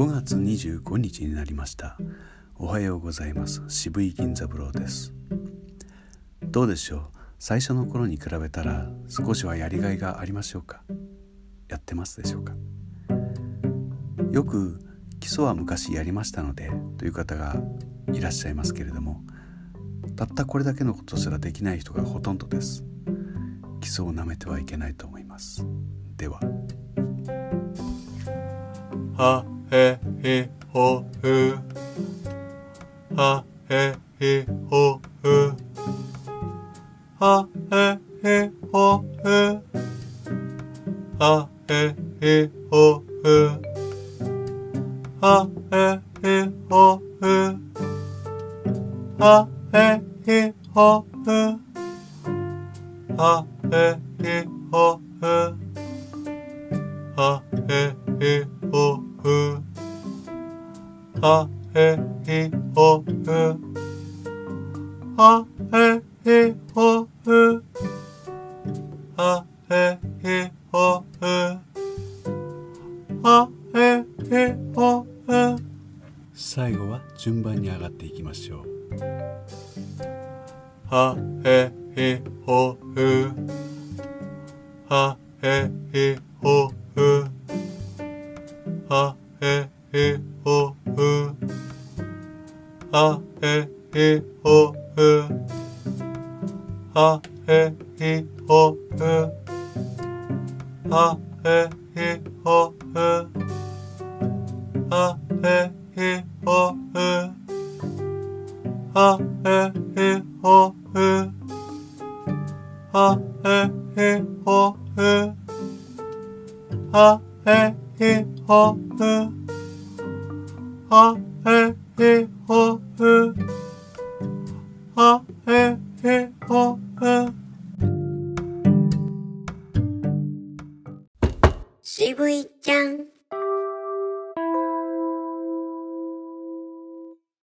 5月25日になりました。おはようございます。渋井銀三郎です。どうでしょう？最初の頃に比べたら少しはやりがいがありましょうか？やってますでしょうか？よく基礎は昔やりましたのでという方がいらっしゃいますけれどもたったこれだけのことすらできない人がほとんどです。基礎をなめてはいけないと思います。では。はへひほふはへひほふはへひほふはへひほふはへひほふはへひほふはへひほふ あえいおう。あえいおう。あえいおう。あえいおう。最後は順番に上がっていきましょう。あえいおう。あえいおう。あえいおう。a e i o u a e i o u a e i o u a e i o u a e i o u a e i o u a e i o u a e i o u うあええおう渋いちゃん。